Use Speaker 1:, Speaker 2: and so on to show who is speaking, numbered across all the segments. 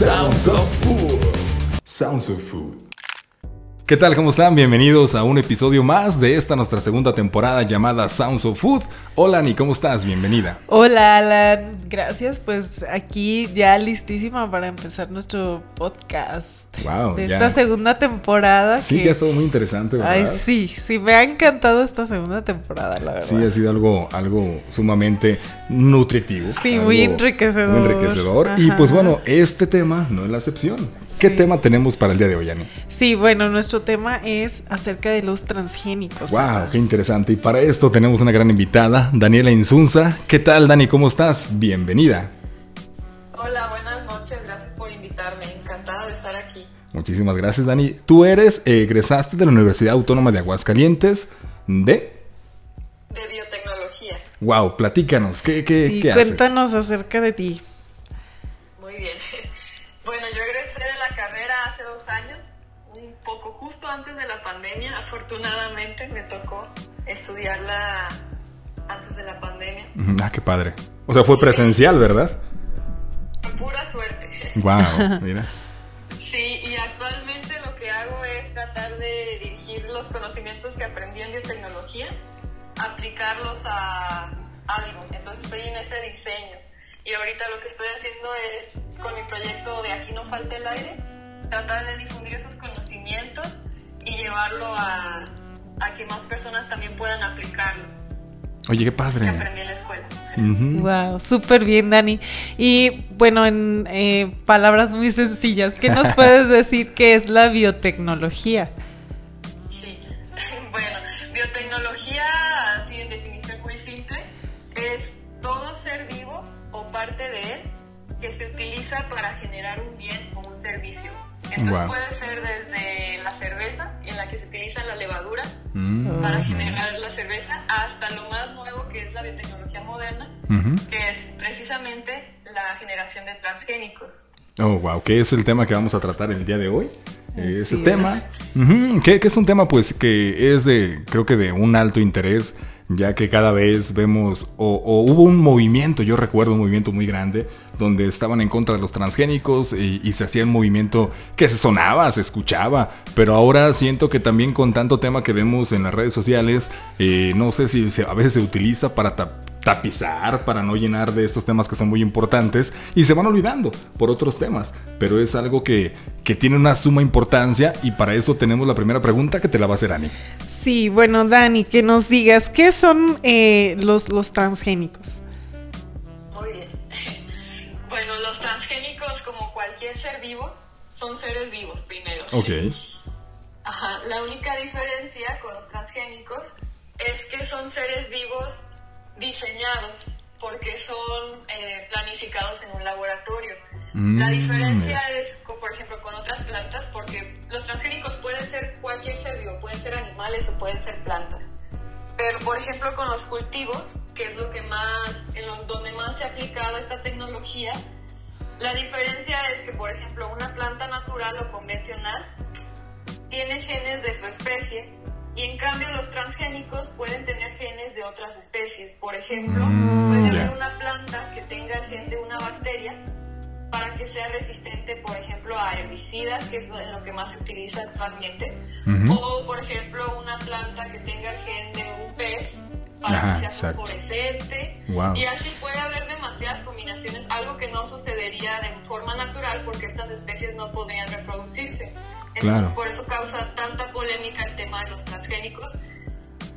Speaker 1: Sounds of Food. Sounds of Food. ¿Qué tal? ¿Cómo están? Bienvenidos a un episodio más de esta nuestra segunda temporada llamada Sounds of Food. Hola, Ani, ¿cómo estás? Bienvenida.
Speaker 2: Hola, Alan. Gracias. Pues aquí ya listísima para empezar nuestro podcast.
Speaker 1: Wow.
Speaker 2: De esta segunda temporada.
Speaker 1: Sí, que... ha estado muy interesante, ¿verdad?
Speaker 2: Ay, sí, sí, me ha encantado esta segunda temporada, la verdad.
Speaker 1: Sí, ha sido algo, algo sumamente nutritivo.
Speaker 2: Sí, muy enriquecedor.
Speaker 1: Muy enriquecedor. Y pues bueno, este tema no es la excepción. ¿Qué tema tenemos para el día de hoy, Ani?
Speaker 2: Sí, bueno, nuestro tema es acerca de los transgénicos.
Speaker 1: ¡Wow! ¡Qué interesante! Y para esto tenemos una gran invitada, Daniela Insunza. ¿Qué tal, Dani? ¿Cómo estás? Bienvenida.
Speaker 3: Hola, buenas noches. Gracias por invitarme. Encantada de estar aquí.
Speaker 1: Muchísimas gracias, Dani. Tú eres, eh, egresaste de la Universidad Autónoma de Aguascalientes de...
Speaker 3: De biotecnología.
Speaker 1: ¡Wow! Platícanos, ¿qué, qué,
Speaker 2: sí,
Speaker 1: ¿qué
Speaker 2: cuéntanos acerca de ti.
Speaker 3: Muy bien. Bueno, yo egresé de la carrera hace dos años, un poco justo antes de la pandemia. Afortunadamente me tocó estudiarla antes de la pandemia.
Speaker 1: Ah, qué padre. O sea, fue presencial, ¿verdad?
Speaker 3: Pura suerte.
Speaker 1: Wow, mira.
Speaker 3: Sí, y actualmente lo que hago es tratar de dirigir los conocimientos que aprendí en biotecnología, aplicarlos a algo. Entonces estoy en ese diseño. Y ahorita lo que estoy haciendo es, con mi proyecto de Aquí no falta el aire, tratar de difundir esos conocimientos y llevarlo a, a que más personas también puedan aplicarlo.
Speaker 1: Oye, qué padre.
Speaker 3: Que aprendí en la escuela.
Speaker 2: Wow, súper bien, Dani. Y bueno, en eh, palabras muy sencillas, ¿qué nos puedes decir que es la biotecnología?
Speaker 3: Sí, bueno, biotecnología, así en definición muy simple, es todo ser vivo o parte de él que se utiliza para generar Entonces
Speaker 1: Wow.
Speaker 3: puede ser desde la cerveza, en la que se utiliza la levadura
Speaker 1: Mm,
Speaker 3: para generar la cerveza, hasta lo más nuevo que es la biotecnología moderna,
Speaker 1: Ujú.
Speaker 3: que es precisamente la generación de transgénicos.
Speaker 1: Oh, wow, ¿qué es el tema que vamos a tratar el día de hoy? Eh, Ese tema, ujú, que, que es un tema pues que es de, creo que de un alto interés, ya que cada vez vemos, o, hubo un movimiento, yo recuerdo un movimiento muy grande, donde estaban en contra de los transgénicos y, se hacía un movimiento que se sonaba, se escuchaba, pero ahora siento que también con tanto tema que vemos en las redes sociales, eh, no sé si se- a veces se utiliza para tap- tapizar, para no llenar de estos temas que son muy importantes y se van olvidando por otros temas, pero es algo que, que tiene una suma importancia y para eso tenemos la primera pregunta que te la va a hacer Ani.
Speaker 2: Sí, bueno, Dani, que nos digas, ¿qué son eh, los, los transgénicos?
Speaker 3: Muy bien. Bueno, los transgénicos, como cualquier ser vivo, son seres vivos primero.
Speaker 1: Ok.
Speaker 3: Ajá, la única diferencia con los transgénicos es que son seres vivos diseñados porque son eh, planificados en un laboratorio. la
Speaker 1: Mm,
Speaker 3: diferencia es, por ejemplo, con otras plantas porque los transgénicos pueden ser cualquier ser vivo, pueden ser animales o pueden ser plantas. Pero, por ejemplo, con los cultivos, que es lo que más, en donde más se ha aplicado esta tecnología, la diferencia es que, por ejemplo, una planta natural o convencional tiene genes de su especie y en cambio los transgénicos pueden tener genes de otras especies. Por ejemplo,
Speaker 1: Mm,
Speaker 3: puede haber una planta que tenga el gen de una bacteria para que sea resistente, por ejemplo, a herbicidas, que es lo que más se utiliza actualmente, o por ejemplo una planta que tenga el gen de un pez para
Speaker 1: Ajá,
Speaker 3: que sea
Speaker 1: exacto.
Speaker 3: fosforescente.
Speaker 1: Wow.
Speaker 3: Y así puede haber demasiadas combinaciones, algo que no sucedería de forma natural porque estas especies no podrían reproducirse. Entonces,
Speaker 1: Claro.
Speaker 3: por eso causa tanta polémica el tema de los transgénicos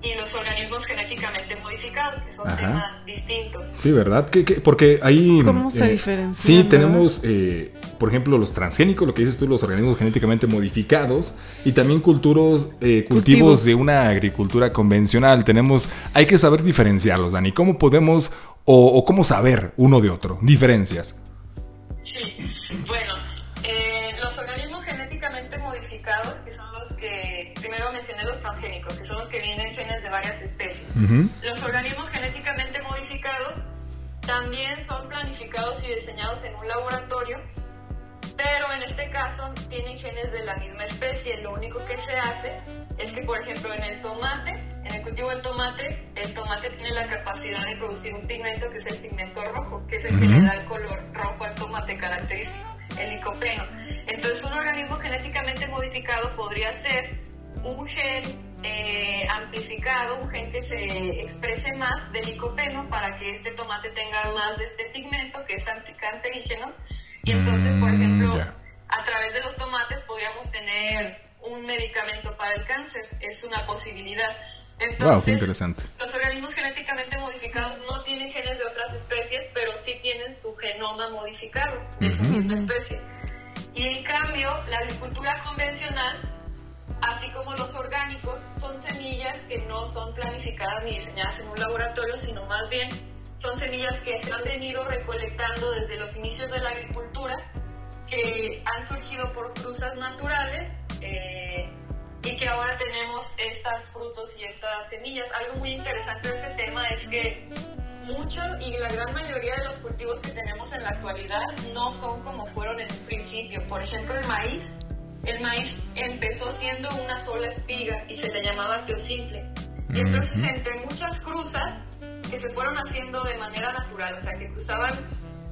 Speaker 3: y los organismos genéticamente modificados, que son
Speaker 1: Ajá.
Speaker 3: temas distintos.
Speaker 1: Sí, ¿verdad? ¿Qué- qué? Porque ahí...
Speaker 2: ¿Cómo se diferencian,
Speaker 1: Sí,
Speaker 2: verdad?
Speaker 1: tenemos, eh, por ejemplo, los transgénicos, lo que dices tú, los organismos genéticamente modificados, y también culturos, eh, cultivos,
Speaker 2: Cultivos.
Speaker 1: de una agricultura convencional. Tenemos, hay que saber diferenciarlos, Dani. ¿Cómo podemos o, o cómo saber uno de otro? Diferencias.
Speaker 3: Sí, bueno, Los organismos genéticamente modificados también son planificados y diseñados en un laboratorio, pero en este caso tienen genes de la misma especie. Lo único que se hace es que, por ejemplo, en el tomate, en el cultivo del tomate, el tomate tiene la capacidad de producir un pigmento que es el pigmento rojo, que es el que le da el color rojo al tomate característico. el licopeno. Entonces, un organismo genéticamente modificado podría ser un gen eh, amplificado, un gen que se exprese más del licopeno para que este tomate tenga más de este pigmento que es anticancerígeno. Y entonces, por
Speaker 1: Mm,
Speaker 3: ejemplo, a través de los tomates podríamos tener un medicamento para el cáncer. Es una posibilidad. Entonces,
Speaker 1: Wow, qué interesante.
Speaker 3: los organismos genéticamente modificados no tienen genes de otras especies, pero sí tienen su genoma modificado de esa
Speaker 1: Ujú.
Speaker 3: misma especie. Y en cambio, la agricultura convencional, así como los orgánicos, son semillas que no son planificadas ni diseñadas en un laboratorio, sino más bien son semillas que se han venido recolectando desde los inicios de la agricultura, que han surgido por cruzas naturales. eh, y que ahora tenemos estos frutos y estas semillas. Algo muy interesante de este tema es que muchos y la gran mayoría de los cultivos que tenemos en la actualidad no son como fueron en un principio. Por ejemplo, el maíz. El maíz empezó siendo una sola espiga y se le llamaba teosimple. Y entonces entre muchas cruzas que se fueron haciendo de manera natural, o sea, que cruzaban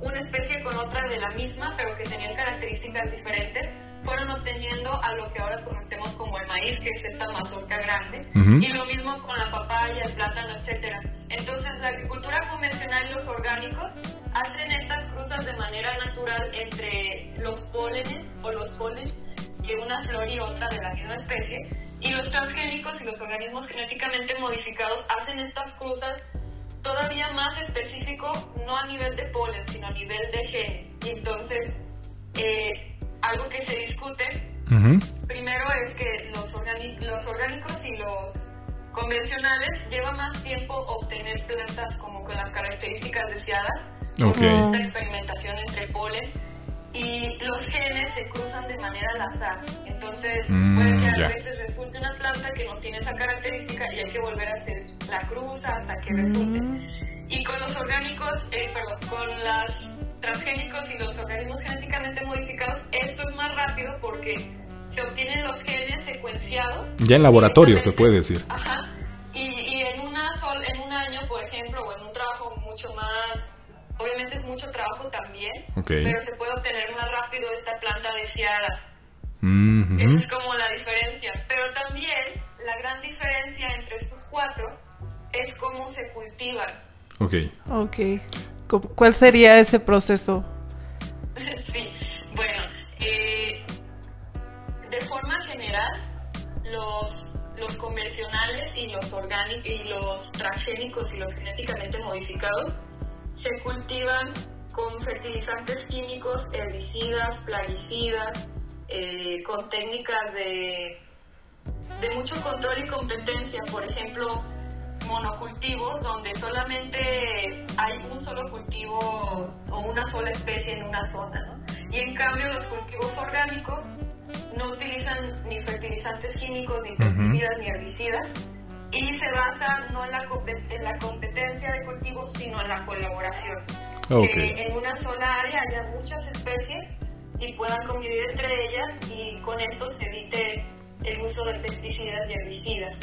Speaker 3: una especie con otra de la misma, pero que tenían características diferentes, fueron obteniendo a lo que ahora conocemos como el maíz, que es esta mazorca grande, y lo mismo con la papaya, el plátano, etcétera. Entonces, la agricultura convencional y los orgánicos hacen estas cruzas de manera natural entre los pólenes o los polen una flor y otra de la misma especie, y los transgénicos y los organismos genéticamente modificados hacen estas cruzas todavía más específico, no a nivel de polen, sino a nivel de genes. Y entonces, eh, algo que se discute primero es que los, los orgánicos y los convencionales lleva más tiempo obtener plantas como con las características deseadas,
Speaker 1: Ok.
Speaker 3: por esta experimentación entre polen y los genes se cruzan de manera al azar. Entonces
Speaker 1: Mm,
Speaker 3: puede que a veces resulte una planta que no tiene esa característica y hay que volver a hacer la cruza hasta que resulte. Y con los orgánicos, eh, perdón, con los transgénicos y los organismos genéticamente modificados, esto es más rápido porque se obtienen los genes secuenciados.
Speaker 1: Ya en laboratorio, se puede decir.
Speaker 3: Ajá. Y, y en, una sol, en un año, por ejemplo, o en un trabajo mucho más... Obviamente es mucho trabajo también, pero se puede obtener más rápido esta planta deseada. Esa es como la diferencia. Pero también la gran diferencia entre estos cuatro es cómo se cultivan.
Speaker 1: Ok.
Speaker 2: Ok. ¿Cu- ¿Cuál sería ese proceso?
Speaker 3: sí, bueno, eh, de forma general, los, los convencionales y los orgánicos y los transgénicos y los genéticamente modificados se cultivan con fertilizantes químicos, herbicidas, plaguicidas, eh, con técnicas de, de mucho control y competencia, por ejemplo, monocultivos donde solamente hay un solo cultivo o una sola especie en una zona, ¿no? Y en cambio los cultivos orgánicos no utilizan ni fertilizantes químicos, ni pesticidas, ni herbicidas y se basan no en la, en la competencia de cultivos, sino en la colaboración.
Speaker 1: Ok.
Speaker 3: Que en una sola área haya muchas especies y puedan convivir entre ellas y con esto se evite el uso de pesticidas y herbicidas.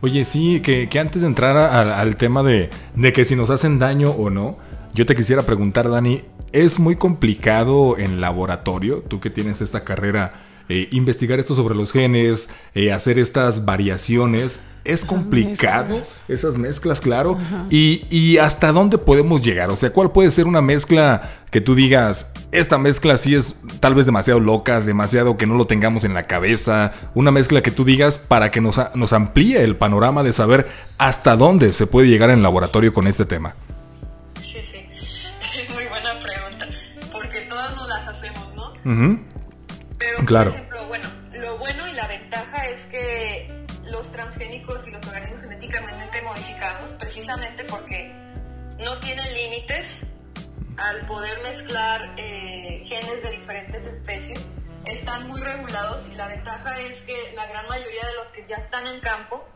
Speaker 1: Oye, sí, que, que antes de entrar a- al, al tema de, de que si nos hacen daño o no, yo te quisiera preguntar, Dani, ¿es muy complicado en laboratorio, tú que tienes esta carrera, eh, investigar esto sobre los genes, eh, hacer estas variaciones? ¿Es complicado?
Speaker 2: mezclas.
Speaker 1: Esas mezclas, claro. Y, y hasta dónde podemos llegar? O sea, ¿cuál puede ser una mezcla que tú digas, esta mezcla sí es tal vez demasiado loca, demasiado que no lo tengamos en la cabeza? Una mezcla que tú digas para que nos, amplíe el panorama de saber hasta dónde se puede llegar en laboratorio con este tema.
Speaker 3: Sí, sí. Muy buena pregunta. Porque todas nos las hacemos, ¿no?
Speaker 1: Ujú.
Speaker 3: Pero,
Speaker 1: Claro.
Speaker 3: por ejemplo, bueno, lo bueno y la ventaja es que los transgénicos y los organismos genéticamente modificados, precisamente porque no tienen límites al poder mezclar eh, genes de diferentes especies, están muy regulados y la ventaja es que la gran mayoría de los que ya están en campo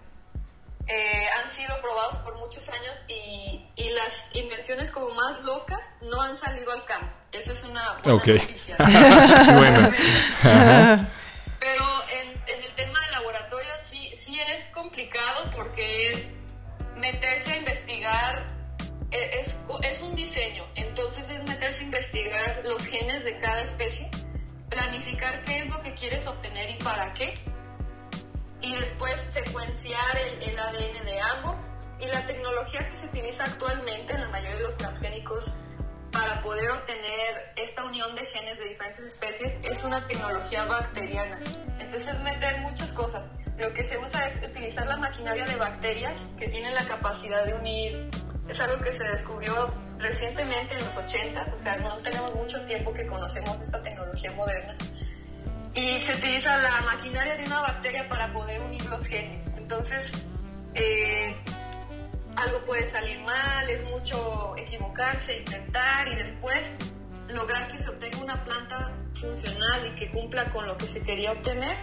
Speaker 3: eh, han sido probados por muchos años y, y las invenciones como más locas no han salido al campo. Esa es una buena noticia.
Speaker 1: bueno.
Speaker 3: Pero en, en el tema de laboratorio sí, sí es complicado porque es meterse a investigar e, es, es un diseño, entonces es meterse a investigar los genes de cada especie, planificar qué es lo que quieres obtener y para qué, y después secuenciar el, el ADN de ambos. Y la tecnología que se utiliza actualmente en la mayoría de los transgénicos para poder obtener esta unión de genes de diferentes especies es una tecnología bacteriana. Entonces meter muchas cosas. Lo que se usa es utilizar la maquinaria de bacterias que tienen la capacidad de unir. Es algo que se descubrió recientemente en los 80, o sea, no tenemos mucho tiempo que conocemos esta tecnología moderna. Y se utiliza la maquinaria de una bacteria para poder unir los genes. Entonces, eh, algo puede salir mal, es mucho equivocarse, intentar y después lograr que se obtenga una planta funcional y que cumpla con lo que se quería obtener,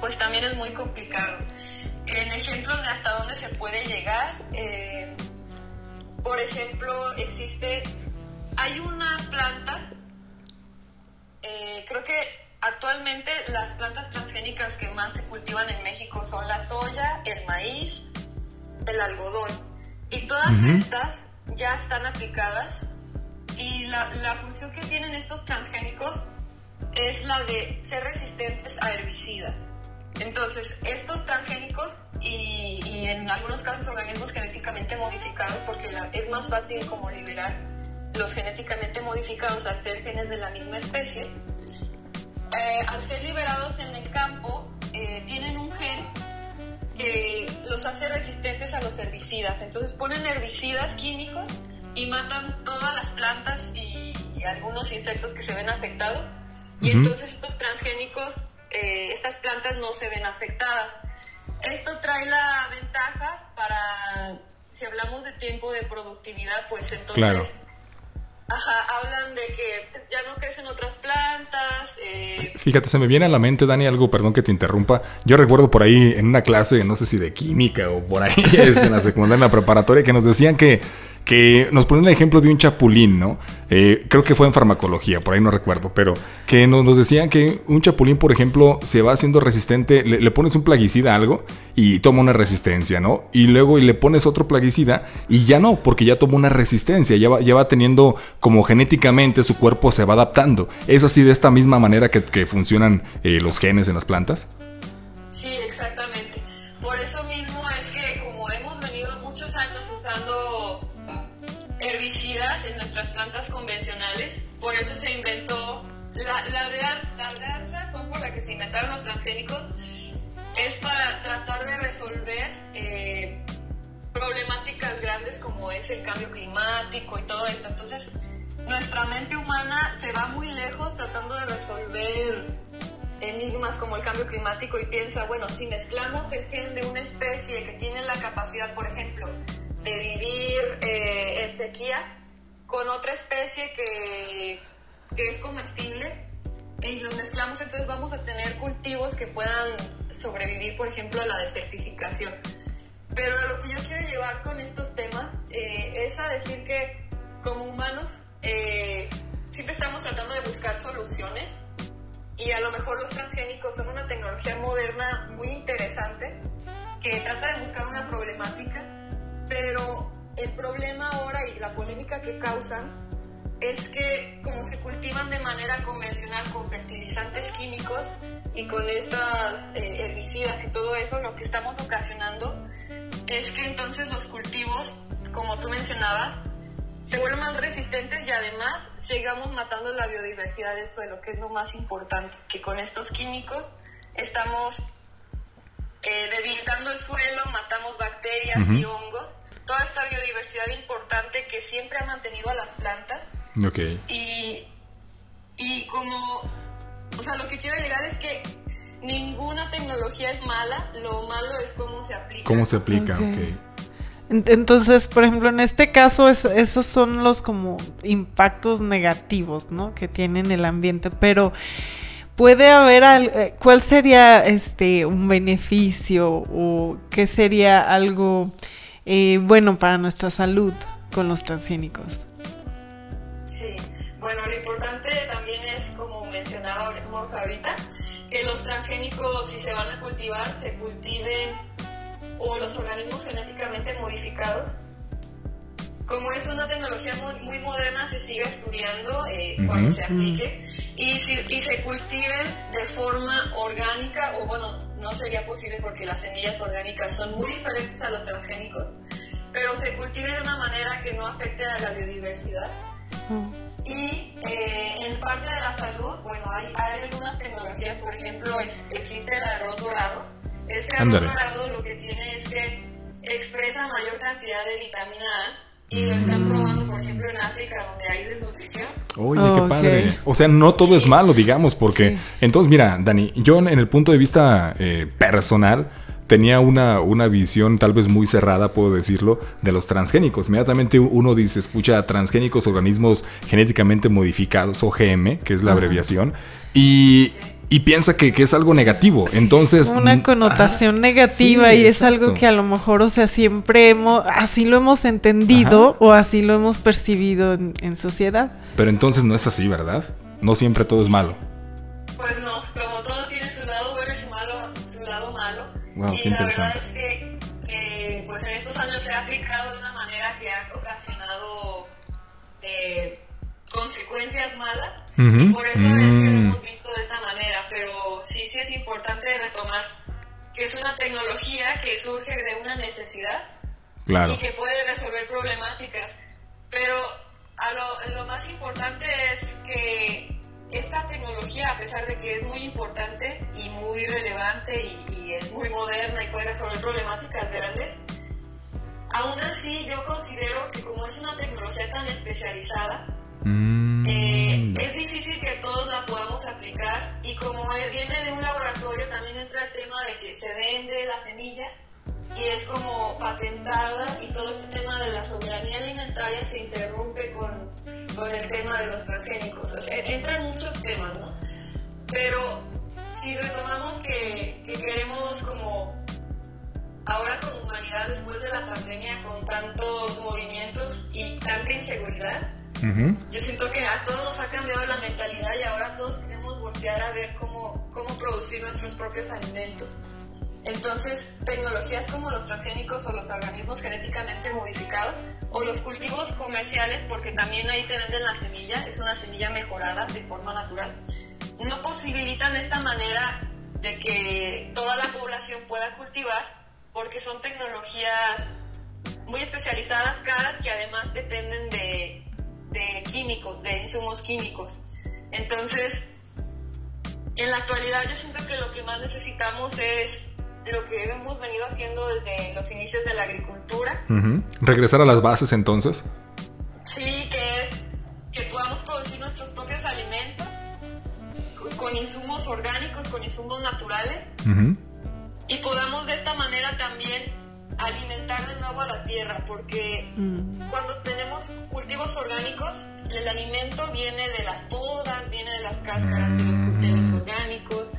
Speaker 3: pues también es muy complicado. En ejemplos de hasta dónde se puede llegar, eh, por ejemplo, existe, hay una planta, eh, creo que actualmente las plantas transgénicas que más se cultivan en México son la soya, el maíz, el algodón. Y todas estas ya están aplicadas. Y la, la, función que tienen estos transgénicos es la de ser resistentes a herbicidas. Entonces, estos transgénicos y, y en algunos casos organismos genéticamente modificados, porque la, es más fácil como liberar los genéticamente modificados al ser genes de la misma especie, eh, al ser liberados en el campo, eh, tienen un gen que los hace resistentes a los herbicidas. Entonces ponen herbicidas químicos y matan todas las plantas y, algunos insectos que se ven afectados. Y entonces estos transgénicos, eh, estas plantas no se ven afectadas. Esto trae la ventaja para, si hablamos de tiempo de productividad, pues entonces... Ajá, hablan de que ya no crecen otras plantas. Eh...
Speaker 1: Fíjate, se me viene a la mente, Dani, algo, perdón que te interrumpa. Yo recuerdo por ahí en una clase, no sé si de química o por ahí, este, en la secundaria, en la preparatoria, que nos decían que que nos ponen el ejemplo de un chapulín, ¿no? Eh, creo que fue en farmacología, por ahí no recuerdo, pero que nos, decían que un chapulín, por ejemplo, se va haciendo resistente, le, pones un plaguicida a algo y toma una resistencia, ¿no? Y luego y le pones otro plaguicida y ya no, porque ya toma una resistencia, ya va, ya va teniendo como genéticamente su cuerpo se va adaptando. ¿Es así de esta misma manera que, que funcionan eh, los genes en las plantas?
Speaker 3: Sí, exactamente. Y todo esto. Entonces, nuestra mente humana se va muy lejos tratando de resolver enigmas como el cambio climático y piensa, bueno, si mezclamos el gen de una especie que tiene la capacidad, por ejemplo, de vivir eh, en sequía con otra especie que, que es comestible y los mezclamos, entonces vamos a tener cultivos que puedan sobrevivir, por ejemplo, a la desertificación. Pero lo que yo quiero llevar con estos temas eh, es a decir que como humanos eh, siempre estamos tratando de buscar soluciones y a lo mejor los transgénicos son una tecnología moderna muy interesante que trata de buscar una problemática pero el problema ahora y la polémica que causan es que como se cultivan de manera convencional con fertilizantes químicos y con estas eh, herbicidas y todo eso, lo que estamos ocasionando es que entonces los cultivos, como tú mencionabas, se vuelven más resistentes y además sigamos matando la biodiversidad del suelo, que es lo más importante, que con estos químicos estamos eh, debilitando el suelo, matamos bacterias y hongos, toda esta biodiversidad importante que siempre ha mantenido a las plantas.
Speaker 1: Okay.
Speaker 3: Y, y como, o sea, lo que quiero llegar es que ninguna tecnología es mala, lo malo es cómo se aplica.
Speaker 1: ¿Cómo se aplica? Ok.
Speaker 2: Entonces, por ejemplo, en este caso, esos son los como impactos negativos, ¿no? Que tiene el ambiente, pero puede haber eh, cuál sería este un beneficio o qué sería algo eh, bueno para nuestra salud con los transgénicos.
Speaker 3: Sí, bueno, lo importante también es, como mencionábamos ahorita, que los transgénicos, si se van a cultivar, se cultiven o los organismos genéticamente modificados. Como es una tecnología muy, muy moderna, se siga estudiando eh, cuando se aplique y, si, y se cultiven de forma orgánica, o bueno, no sería posible porque las semillas orgánicas son muy diferentes a los transgénicos, pero se cultive de una manera que no afecte a la biodiversidad. Y eh, en parte de la salud, bueno, hay, hay algunas tecnologías, por ejemplo, existe el arroz dorado. Este arroz dorado lo que tiene es que expresa mayor cantidad de vitamina A y lo están mm. probando, por ejemplo, en África, donde hay desnutrición. Oye,
Speaker 1: qué padre. O sea, no todo es malo, digamos, porque... Entonces, mira, Dani, yo en el punto de vista eh, personal tenía una, una visión tal vez muy cerrada, puedo decirlo, de los transgénicos. Inmediatamente uno dice, escucha transgénicos, organismos genéticamente modificados, OGM, que es la abreviación, y y piensa que, es algo negativo. Entonces.
Speaker 2: Una mm, connotación negativa y es algo que a lo mejor, o sea, siempre hemos, así lo hemos entendido o así lo hemos percibido en, sociedad.
Speaker 1: Pero entonces no es así, ¿verdad? No siempre todo es malo.
Speaker 3: Pues no, como todo tiene
Speaker 1: Wow,
Speaker 3: y
Speaker 1: qué
Speaker 3: la verdad es que, pues en estos años se ha aplicado de una manera que ha ocasionado eh, consecuencias malas. y por eso es que lo mm. hemos visto de esta manera, pero sí, sí es importante retomar que es una tecnología que surge de una necesidad
Speaker 1: claro.
Speaker 3: y que puede resolver problemáticas. Pero a lo, lo más importante es que esta tecnología, a pesar de que es muy importante y muy relevante y, muy moderna y puede resolver problemáticas grandes, aún así yo considero que como es una tecnología tan especializada,
Speaker 1: Mm,
Speaker 3: eh, es difícil que todos la podamos aplicar y como viene de un laboratorio también entra el tema de que se vende la semilla y es como patentada y todo este tema de la soberanía alimentaria se interrumpe con, con el tema de los transgénicos. O sea, entran muchos temas, ¿no? Pero si retomamos que, que queremos como ahora como humanidad después de la pandemia con tantos movimientos y tanta inseguridad, yo siento que a todos nos ha cambiado la mentalidad y ahora todos queremos voltear a ver cómo, cómo producir nuestros propios alimentos. Entonces, tecnologías como los transgénicos o los organismos genéticamente modificados o los cultivos comerciales, porque también ahí te venden la semilla, es una semilla mejorada de forma natural, no posibilitan esta manera de que toda la población pueda cultivar, porque son tecnologías muy especializadas, caras, que además dependen de, de químicos, de insumos químicos. Entonces, en la actualidad yo siento que lo que más necesitamos es lo que hemos venido haciendo desde los inicios de la agricultura.
Speaker 1: Regresar a las bases entonces.
Speaker 3: Orgánicos, con insumos naturales. Y podamos de esta manera también alimentar de nuevo a la tierra, porque mm. cuando tenemos cultivos orgánicos, el alimento viene de las podas, viene de las cáscaras de, los, mm. orgánicos,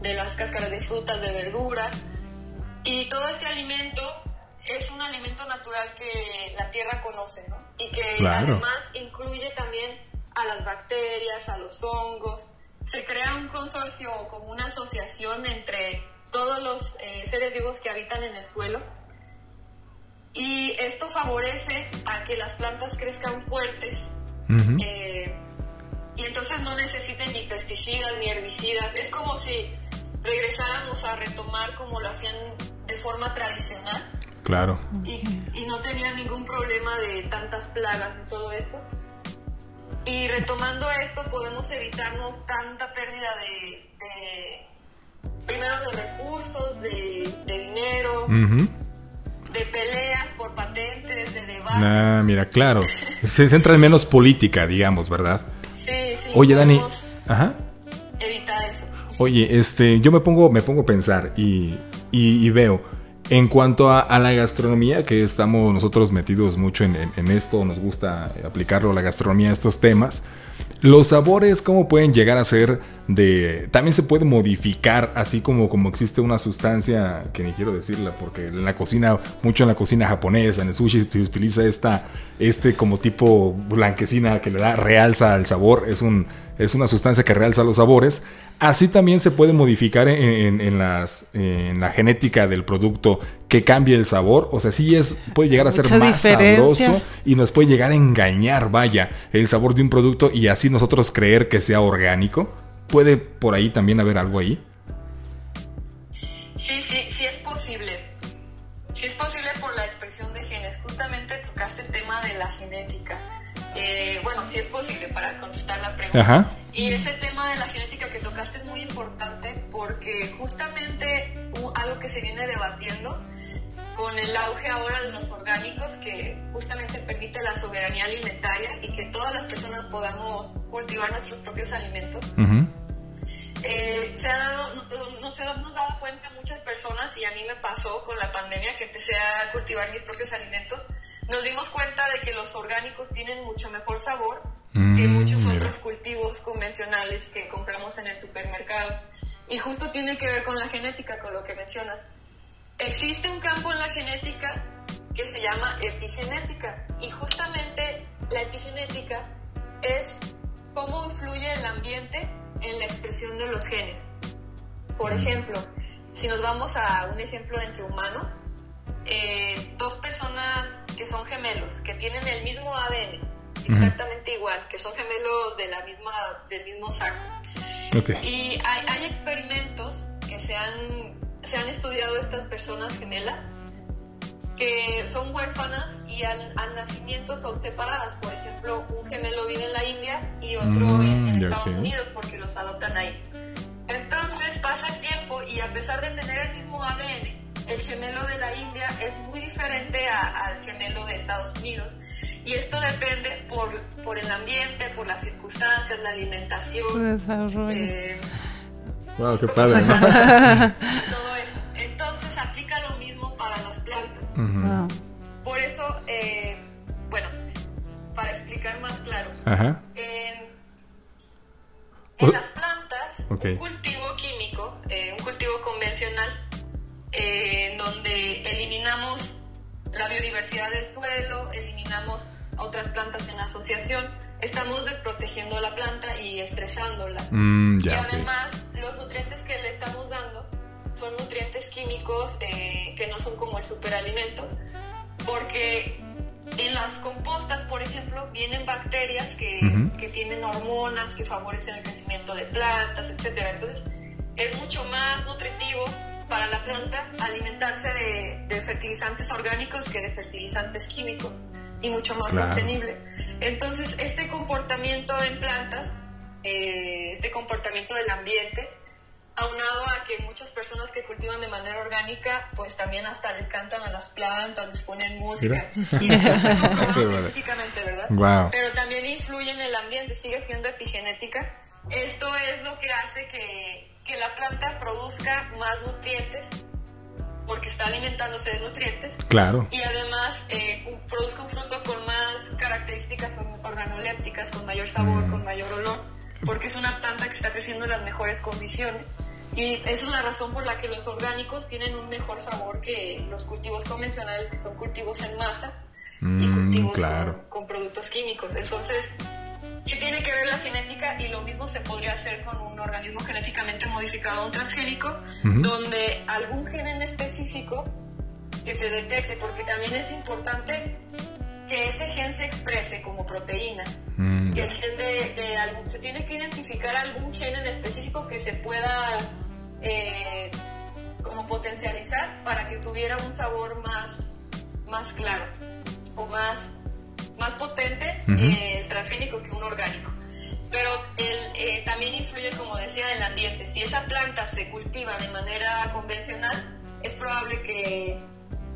Speaker 3: de las cáscaras de frutas, de verduras, y todo este alimento es un alimento natural que la tierra conoce, ¿no? Y que además incluye también a las bacterias, a los hongos. Se crea un consorcio como una asociación entre todos los eh, seres vivos que habitan en el suelo y esto favorece a que las plantas crezcan fuertes eh, y entonces no necesiten ni pesticidas ni herbicidas. Es como si regresáramos a retomar como lo hacían de forma tradicional.
Speaker 1: Claro.
Speaker 3: Y, no tenían ningún problema de tantas plagas y todo esto. Y retomando esto podemos evitarnos tanta pérdida de, primero de recursos, de, dinero de peleas por patentes, de debates. Ah,
Speaker 1: mira, claro. Se centra en menos política, digamos, ¿verdad?
Speaker 3: Sí, sí.
Speaker 1: Oye, Dani. Ajá.
Speaker 3: Evitar eso.
Speaker 1: Oye, este, yo me pongo, me pongo a pensar y, y, veo. En cuanto a, la gastronomía, que estamos nosotros metidos mucho en, esto, nos gusta aplicarlo a la gastronomía, estos temas. Los sabores, ¿cómo pueden llegar a ser de... También se puede modificar, así como, como existe una sustancia, que ni quiero decirla, porque en la cocina, mucho en la cocina japonesa, en el sushi se utiliza esta, este como tipo blanquecina que le da, realza al sabor, es, un, es una sustancia que realza los sabores. Así también se puede modificar en, las, en la genética del producto que cambie el sabor. O sea, sí es, puede llegar a ser
Speaker 2: Mucha
Speaker 1: más
Speaker 2: diferencia.
Speaker 1: sabroso y nos puede llegar a engañar, vaya, el sabor de un producto y así nosotros creer que sea orgánico. ¿Puede por ahí también haber algo ahí?
Speaker 3: Sí, sí, sí es posible. Sí es posible por la expresión de genes. Justamente tocaste el tema de la genética. Eh, bueno, sí es posible para contestar la pregunta.
Speaker 1: Ajá.
Speaker 3: Y ese tema de la genética que tocaste es muy importante porque justamente algo que se viene debatiendo con el auge ahora de los orgánicos que justamente permite la soberanía alimentaria y que todas las personas podamos cultivar nuestros propios alimentos.
Speaker 1: Ujú.
Speaker 3: Eh, se ha dado, no- nos hemos dado cuenta muchas personas y a mí me pasó con la pandemia que empecé a cultivar mis propios alimentos. Nos dimos cuenta de que los orgánicos tienen mucho mejor sabor que
Speaker 1: Mm,
Speaker 3: muchos
Speaker 1: mira.
Speaker 3: otros cultivos convencionales que compramos en el supermercado. Y justo tiene que ver con la genética, con lo que mencionas. Existe un campo en la genética que se llama epigenética y justamente la epigenética es cómo influye el ambiente en la expresión de los genes. Por ejemplo, si nos vamos a un ejemplo entre humanos, eh, dos personas que son gemelos, que tienen el mismo ADN, exactamente igual, que son gemelos de la misma, del mismo saco.
Speaker 1: Ok.
Speaker 3: Y hay, hay experimentos que se han, se han estudiado estas personas gemelas que son huérfanas y al, al nacimiento son separadas. Por ejemplo, un gemelo vive en la India y otro en, en
Speaker 1: Mm, ya,
Speaker 3: Estados. Unidos porque los adoptan ahí. Entonces pasa el tiempo y a pesar de tener el mismo ADN, el gemelo de la India es muy diferente a- al gemelo de Estados Unidos. Y esto depende por, por el ambiente, por las circunstancias, la
Speaker 2: Su
Speaker 3: alimentación,
Speaker 2: desarrollo.
Speaker 3: eh,
Speaker 1: Wow, qué padre, ¿no?
Speaker 3: todo eso. Entonces aplica lo mismo para las plantas.
Speaker 1: Ujú.
Speaker 2: Ah,
Speaker 3: Por eso, eh, bueno, para explicar más claro,
Speaker 1: Ajá.
Speaker 3: en,
Speaker 1: Uh,
Speaker 3: en las plantas, un cultivo químico, eh, un cultivo convencional, eh, en donde eliminamos la biodiversidad del suelo, eliminamos a otras plantas en asociación, estamos desprotegiendo la planta y estresándola.
Speaker 1: Mm,
Speaker 3: y además, los nutrientes que le estamos dando son nutrientes químicos eh, que no son como el superalimento, porque en las compostas, por ejemplo, vienen bacterias que, que tienen hormonas que favorecen el crecimiento de plantas, etcétera. Entonces, es mucho más nutritivo para la planta alimentarse de, de fertilizantes orgánicos que de fertilizantes químicos y mucho más
Speaker 1: Claro.
Speaker 3: sostenible. Entonces, este comportamiento en plantas, eh, este comportamiento del ambiente, aunado a que muchas personas que cultivan de manera orgánica, pues también hasta le cantan a las plantas, les ponen música. Científicamente, ¿verdad?
Speaker 1: Guau.
Speaker 3: Pero también influye en el ambiente, sigue siendo epigenética. Esto es lo que hace que, que la planta produzca más nutrientes, porque está alimentándose de nutrientes,
Speaker 1: Claro.
Speaker 3: y además eh, un- produzca un fruto con más características or- organolépticas, con mayor sabor,
Speaker 1: Mm.
Speaker 3: con mayor olor, porque es una planta que está creciendo en las mejores condiciones. Y esa es la razón por la que los orgánicos tienen un mejor sabor que los cultivos convencionales, que son cultivos en masa y
Speaker 1: Mm,
Speaker 3: cultivos
Speaker 1: claro.
Speaker 3: con, con productos químicos. Entonces, sí tiene que ver la genética y lo mismo se podría hacer con un organismo genéticamente modificado, un transgénico, donde algún gen en específico que se detecte, porque también es importante que ese gen se exprese como proteína.
Speaker 1: Mm,
Speaker 3: Que el gen de, de algún- se tiene que identificar algún gen en específico que se pueda eh, como potencializar para que tuviera un sabor más, más claro o más, más potente
Speaker 1: Ujú.
Speaker 3: eh, transgénico que un orgánico. Pero el, eh, también influye, como decía, el ambiente. Si esa planta se cultiva de manera convencional, es probable que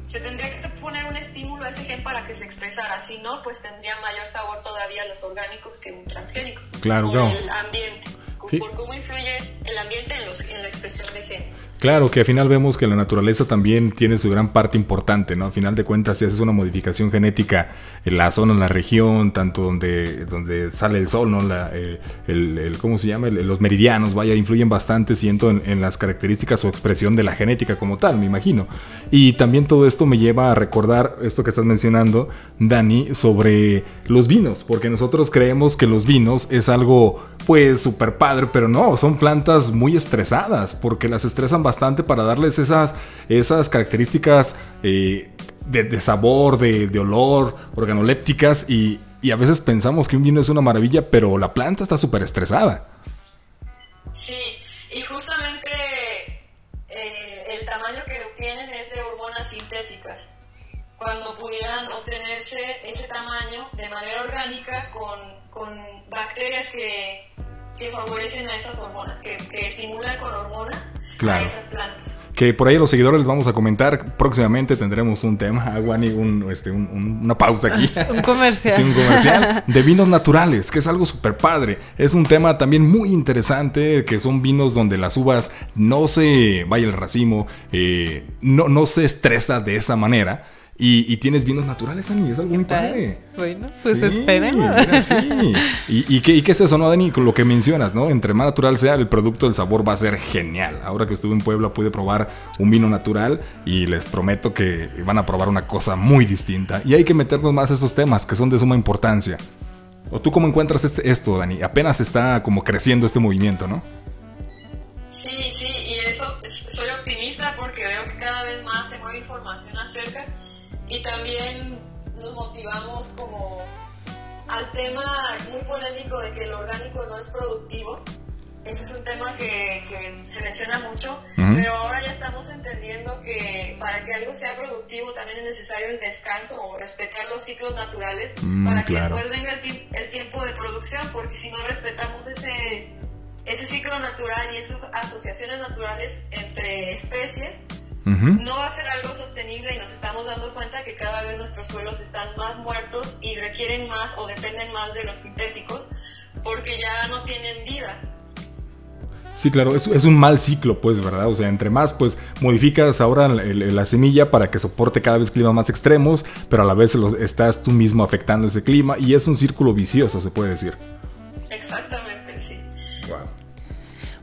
Speaker 3: se tendría que poner un estímulo a ese gen para que se expresara. Si no, pues tendría mayor sabor todavía los orgánicos que un transgénico.
Speaker 1: Claro,
Speaker 3: por
Speaker 1: claro.
Speaker 3: el ambiente,
Speaker 1: Sí.
Speaker 3: por cómo influye el ambiente en, los- en la expresión de genes.
Speaker 1: Claro, que al final vemos que la naturaleza también tiene su gran parte importante, ¿no? Al final de cuentas, si haces una modificación genética en la zona, en la región, tanto donde, donde sale el sol, ¿no? La, eh, el, ¿Cómo se llama? Los meridianos, vaya, influyen bastante, siento, en, en las características o expresión de la genética como tal, me imagino. Y también todo esto me lleva a recordar esto que estás mencionando, Dani, sobre los vinos, porque nosotros creemos que los vinos es algo, pues, súper padre, pero no, son plantas muy estresadas, porque las estresan bastante para darles esas, esas características eh, de, sabor, de, olor, organolépticas y, y, a veces pensamos que un vino es una maravilla, pero la planta está súper estresada.
Speaker 3: Sí, y justamente eh, el tamaño que tienen es de hormonas sintéticas. Cuando pudieran obtenerse ese tamaño de manera orgánica con, con bacterias que, que, favorecen a esas hormonas, que, que estimulan con hormonas a esas plantas
Speaker 1: que por ahí los seguidores les vamos a comentar. Próximamente tendremos un tema, Aguani, un, este, una pausa aquí.
Speaker 2: un comercial.
Speaker 1: Sí, un comercial de vinos naturales, que es algo súper padre. Es un tema también muy interesante, que son vinos donde las uvas no se, vaya el racimo, eh, no, no se estresa de esa manera y, tienes vinos naturales, Dani, es algo muy padre.
Speaker 2: Bueno, pues esperen.
Speaker 1: Sí. ¿Y, qué, qué, es eso, no, Dani? Lo que mencionas, ¿no? Entre más natural sea, el producto, el sabor va a ser genial. Ahora que estuve en Puebla pude probar un vino natural y les prometo que van a probar una cosa muy distinta. Y hay que meternos más a estos temas que son de suma importancia. ¿O tú cómo encuentras este, esto, Dani? Apenas está como creciendo este movimiento, ¿no?
Speaker 3: Y también nos motivamos como al tema muy polémico de que el orgánico no es productivo. Ese es un tema que, se menciona mucho, pero ahora ya estamos entendiendo que para que algo sea productivo también es necesario el descanso o respetar los ciclos naturales mm, para que después venga el, tiempo de producción, porque si no respetamos ese, ese ciclo natural y esas asociaciones naturales entre especies, no va a ser algo sostenible y nos estamos dando cuenta que cada vez nuestros suelos están más muertos y requieren más o dependen más de los sintéticos porque ya no tienen vida.
Speaker 1: Sí, claro, es, es, un mal ciclo, pues, ¿verdad? O sea, entre más, pues, modificas ahora la semilla para que soporte cada vez climas más extremos, pero a la vez estás tú mismo afectando ese clima y es un círculo vicioso, se puede decir.
Speaker 3: Exactamente.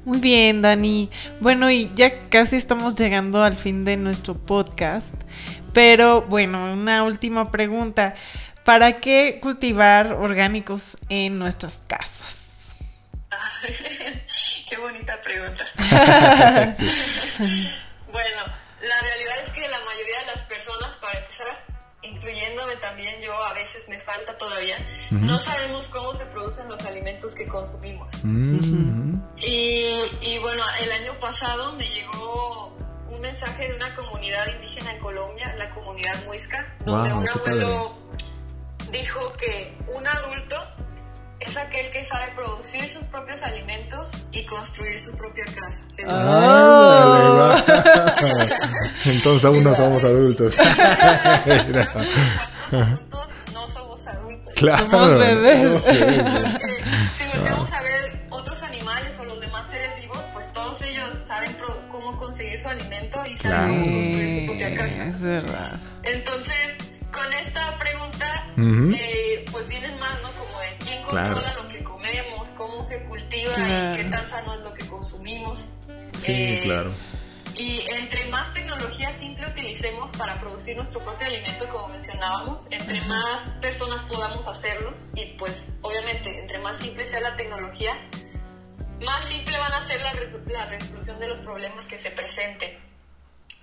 Speaker 2: Muy bien, Dani. Bueno, y ya casi estamos llegando al fin de nuestro podcast. Pero bueno, una última pregunta. ¿Para qué cultivar orgánicos en nuestras casas?
Speaker 3: qué bonita pregunta. bueno, la realidad es que incluyéndome también yo, a veces me falta todavía, no sabemos cómo se producen los alimentos que consumimos. Mm. y, bueno, el año pasado me llegó un mensaje de una comunidad indígena en Colombia, la comunidad muisca, donde un abuelo dijo que un adulto es aquel que sabe producir sus propios alimentos y construir su propia casa.
Speaker 1: Ah, Entonces aún no somos adultos.
Speaker 3: no somos adultos.
Speaker 2: Claro. Somos bebés.
Speaker 3: si volvemos a ver otros animales o los demás seres vivos, pues todos ellos saben cómo conseguir su alimento y saben cómo construir su propia casa.
Speaker 2: Es verdad.
Speaker 3: Entonces, con esta pregunta, eh, más, ¿no? Como controla lo que comemos, cómo se cultiva y qué tan sano es lo que consumimos.
Speaker 1: Sí, eh, claro.
Speaker 3: Y entre más tecnología simple utilicemos para producir nuestro propio alimento, como mencionábamos, entre más personas podamos hacerlo, y pues obviamente entre más simple sea la tecnología, más simple van a ser la, la resolución de los problemas que se presenten.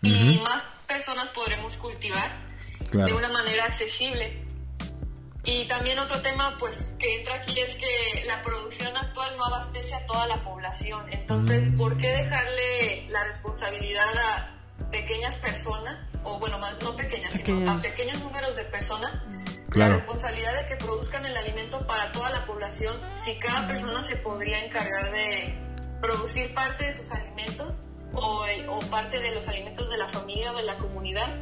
Speaker 3: Y más personas podremos cultivar de una manera accesible. Y también otro tema pues que entra aquí es que la producción actual no abastece a toda la población. Entonces, mm. ¿por qué dejarle la responsabilidad a pequeñas personas, o bueno, más no pequeñas, sino a pequeños números de personas, la responsabilidad de que produzcan el alimento para toda la población, si cada persona se podría encargar de producir parte de sus alimentos o, o parte de los alimentos de la familia o de la comunidad,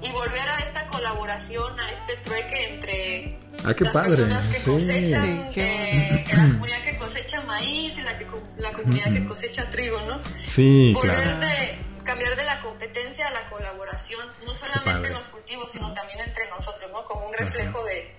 Speaker 3: y volver a esta colaboración, a este trueque entre
Speaker 1: ah, qué
Speaker 3: las
Speaker 1: padre.
Speaker 3: que cosechan, que, la comunidad que cosecha maíz y la, que, la comunidad que cosecha trigo, ¿no?
Speaker 1: Sí,
Speaker 3: volver
Speaker 1: claro.
Speaker 3: De, cambiar de la competencia a la colaboración, no solamente en los cultivos, sino también entre nosotros, ¿no? Como un reflejo de,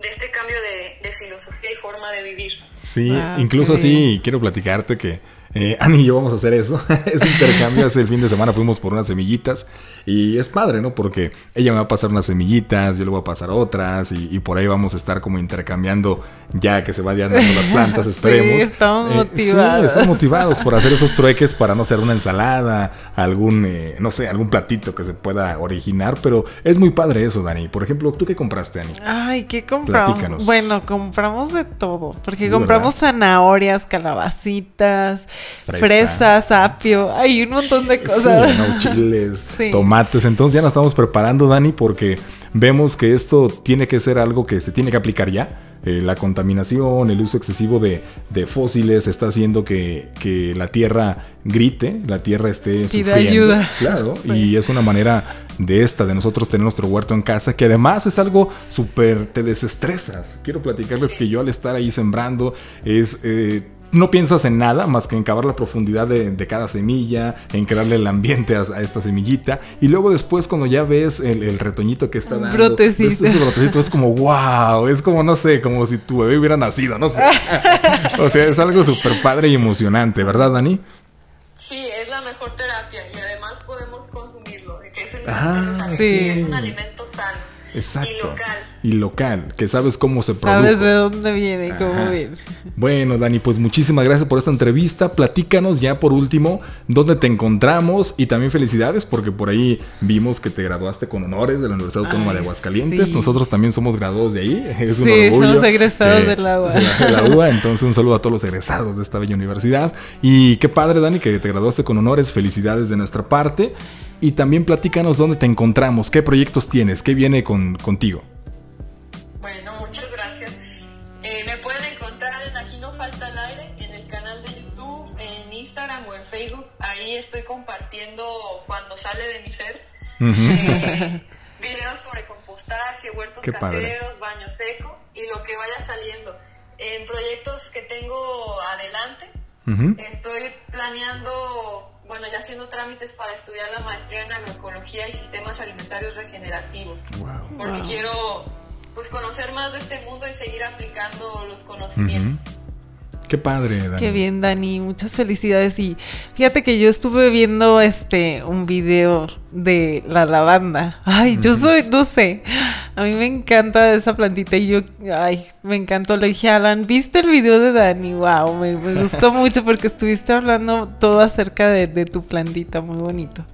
Speaker 3: de este cambio de, de, filosofía y forma de vivir.
Speaker 1: Sí, ah, incluso sí, quiero platicarte que eh, Ani y yo vamos a hacer eso. Ese intercambio hace el fin de semana fuimos por unas semillitas Y es padre, ¿no? Porque ella me va a pasar unas semillitas, yo le voy a pasar otras y, por ahí vamos a estar como intercambiando ya que se vayan dando las plantas, esperemos.
Speaker 2: Sí, estamos eh, motivados.
Speaker 1: Sí, estamos motivados por hacer esos trueques para no ser una ensalada, algún, eh, no sé, algún platito que se pueda originar, pero es muy padre eso, Dani. Por ejemplo, ¿tú qué compraste, Dani?
Speaker 2: Ay, ¿qué compramos? Bueno, compramos de todo, porque compramos zanahorias, calabacitas, fresas, apio, hay un montón de cosas.
Speaker 1: chiles, tomates. Entonces ya nos estamos preparando, Dani, porque vemos que esto tiene que ser algo que se tiene que aplicar ya. Eh, la contaminación, el uso excesivo de, fósiles está haciendo que, la tierra grite, la tierra esté
Speaker 2: Pide ayuda.
Speaker 1: Claro, y es una manera de esta, de nosotros tener nuestro huerto en casa, que además es algo súper, te desestresas. Quiero platicarles que yo al estar ahí sembrando es... Eh, no piensas en nada más que en cavar la profundidad de, cada semilla, en crearle el ambiente a, esta semillita. Y luego después cuando ya ves el, retoñito que está dando,
Speaker 2: brotecito.
Speaker 1: Ese brotecito es como wow, es como no sé, como si tu bebé hubiera nacido, no sé. o sea, es algo súper padre y emocionante, ¿verdad, Dani?
Speaker 3: Sí, es la mejor terapia y además podemos consumirlo, que es,
Speaker 1: ah,
Speaker 3: es un alimento sano.
Speaker 1: Exacto.
Speaker 3: Y local.
Speaker 1: Y local, que sabes cómo se produce.
Speaker 2: Sabes de dónde viene, cómo viene.
Speaker 1: Bueno, Dani, pues muchísimas gracias por esta entrevista. Platícanos ya por último dónde te encontramos y también felicidades porque por ahí vimos que te graduaste con honores de la Universidad Autónoma de Aguascalientes. Nosotros también somos graduados de ahí. Es un sí,
Speaker 2: somos egresados de la UA.
Speaker 1: De la, UA. Entonces, un saludo a todos los egresados de esta bella universidad. Y qué padre, Dani, que te graduaste con honores. Felicidades de nuestra parte. Y también platícanos dónde te encontramos, qué proyectos tienes, qué viene con, contigo.
Speaker 3: Bueno, muchas gracias. Eh, me pueden encontrar en Aquí no falta el aire, en el canal de YouTube, en Instagram o en Facebook. Ahí estoy compartiendo cuando sale de mi ser. Eh, videos sobre compostaje, huertos caseros, baño seco y lo que vaya saliendo. En proyectos que tengo adelante, estoy planeando bueno, ya haciendo trámites para estudiar la maestría en agroecología y sistemas alimentarios regenerativos. Porque quiero pues conocer más de este mundo y seguir aplicando los conocimientos.
Speaker 1: Qué padre, Dani.
Speaker 2: Qué bien, Dani. Muchas felicidades. Y fíjate que yo estuve viendo este un video de la lavanda. Ay, yo soy, no sé. A mí me encanta esa plantita y yo, ay, me encantó. Le dije, Alan, ¿viste el video de Dani? Wow, me, gustó mucho porque estuviste hablando todo acerca de, de tu plantita. Muy bonito.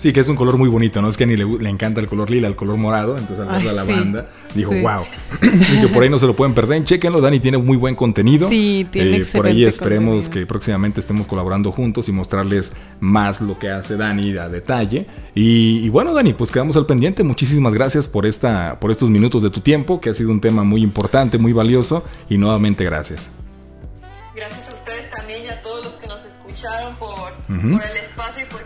Speaker 1: Sí, que es un color muy bonito, ¿no? Es que a ni le, encanta el color lila, el color morado, entonces al ver la lavanda dijo, wow. y que por ahí no se lo pueden perder, chequenlo, Dani tiene muy buen contenido.
Speaker 2: Sí, tiene eh,
Speaker 1: Por ahí esperemos que próximamente estemos colaborando juntos y mostrarles más lo que hace Dani a detalle. Y, bueno, Dani, pues quedamos al pendiente. Muchísimas gracias por, esta, por estos minutos de tu tiempo, que ha sido un tema muy importante, muy valioso. Y nuevamente gracias.
Speaker 3: Gracias a ustedes también y a todos los que nos escucharon por, por el espacio y por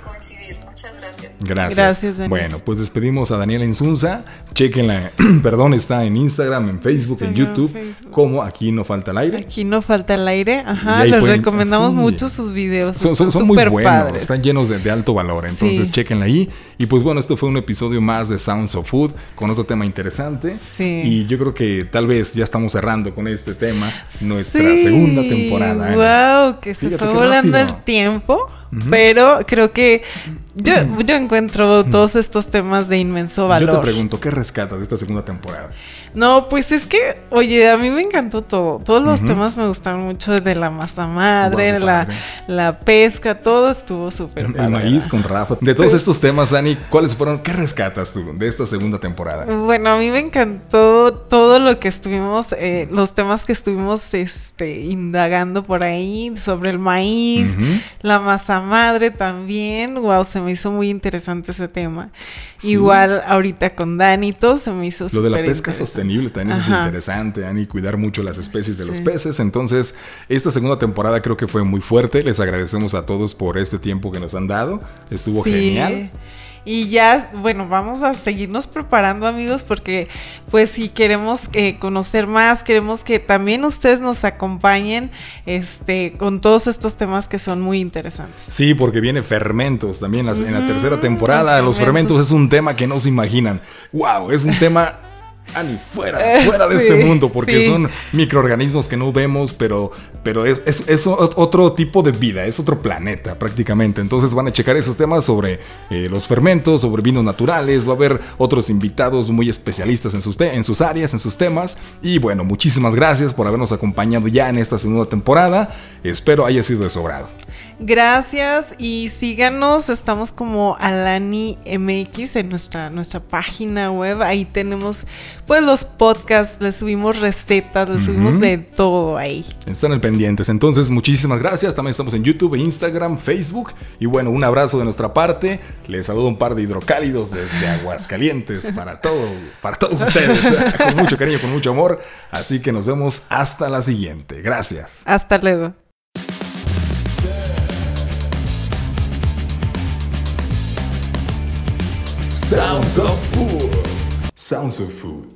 Speaker 1: gracias. Gracias. Bueno, pues despedimos a Daniela Insunza. Chequenla, perdón, está en Instagram, en Facebook, en YouTube, como Aquí no falta el aire.
Speaker 2: Aquí no falta el aire, ajá, les recomendamos mucho sus videos.
Speaker 1: Son, son, muy buenos, están llenos de, alto valor, entonces chequenla ahí. Y pues bueno, esto fue un episodio más de Sounds of Food con otro tema interesante.
Speaker 2: Sí.
Speaker 1: Y yo creo que tal vez ya estamos cerrando con este tema nuestra segunda temporada.
Speaker 2: Wow, que se fue volando el tiempo. Pero creo que yo, yo encuentro todos estos temas de inmenso valor.
Speaker 1: Yo te pregunto, ¿qué rescatas de esta segunda temporada?
Speaker 2: No, pues es que, oye, a mí me encantó todo. Todos los temas me gustaron mucho, de la masa madre, la, la, pesca, todo estuvo súper
Speaker 1: El maíz con Rafa. De todos estos temas, Dani, ¿cuáles fueron? ¿Qué rescatas tú de esta segunda temporada?
Speaker 2: Bueno, a mí me encantó todo lo que estuvimos, eh, los temas que estuvimos este, indagando por ahí sobre el maíz, la masa madre también. Wow, se me hizo muy interesante ese tema. Igual ahorita con Danito se me hizo
Speaker 1: súper Lo de la pesca sostenible también es interesante, Dani, cuidar mucho las especies de los peces. Entonces, esta segunda temporada creo que fue muy fuerte. Les agradecemos a todos por este tiempo que nos han dado. Estuvo genial.
Speaker 2: Y ya, bueno, vamos a seguirnos preparando amigos porque pues si queremos eh, conocer más, queremos que también ustedes nos acompañen este, con todos estos temas que son muy interesantes.
Speaker 1: Sí, porque viene fermentos también en la tercera temporada. Los fermentos. es un tema que no se imaginan. ¡Wow! Es un tema Ani, fuera, fuera de este mundo, porque son microorganismos que no vemos, pero, pero es, es, otro tipo de vida, es otro planeta prácticamente. Entonces van a checar esos temas sobre eh, los fermentos, sobre vinos naturales, va a haber otros invitados muy especialistas en sus, en sus áreas, en sus temas. Y bueno, muchísimas gracias por habernos acompañado ya en esta segunda temporada. Espero haya sido de sobrado.
Speaker 2: Gracias y síganos, estamos como Alani MX en nuestra, nuestra página web, ahí tenemos pues los podcasts, les subimos recetas, les subimos de todo ahí.
Speaker 1: Están al pendientes, entonces muchísimas gracias, también estamos en YouTube, Instagram, Facebook. Y bueno, un abrazo de nuestra parte, les saludo un par de hidrocálidos desde Aguascalientes para todo, para todos ustedes, con mucho cariño, con mucho amor, así que nos vemos hasta la siguiente, gracias.
Speaker 2: Hasta luego.
Speaker 1: Sounds of Food. Sounds of Food.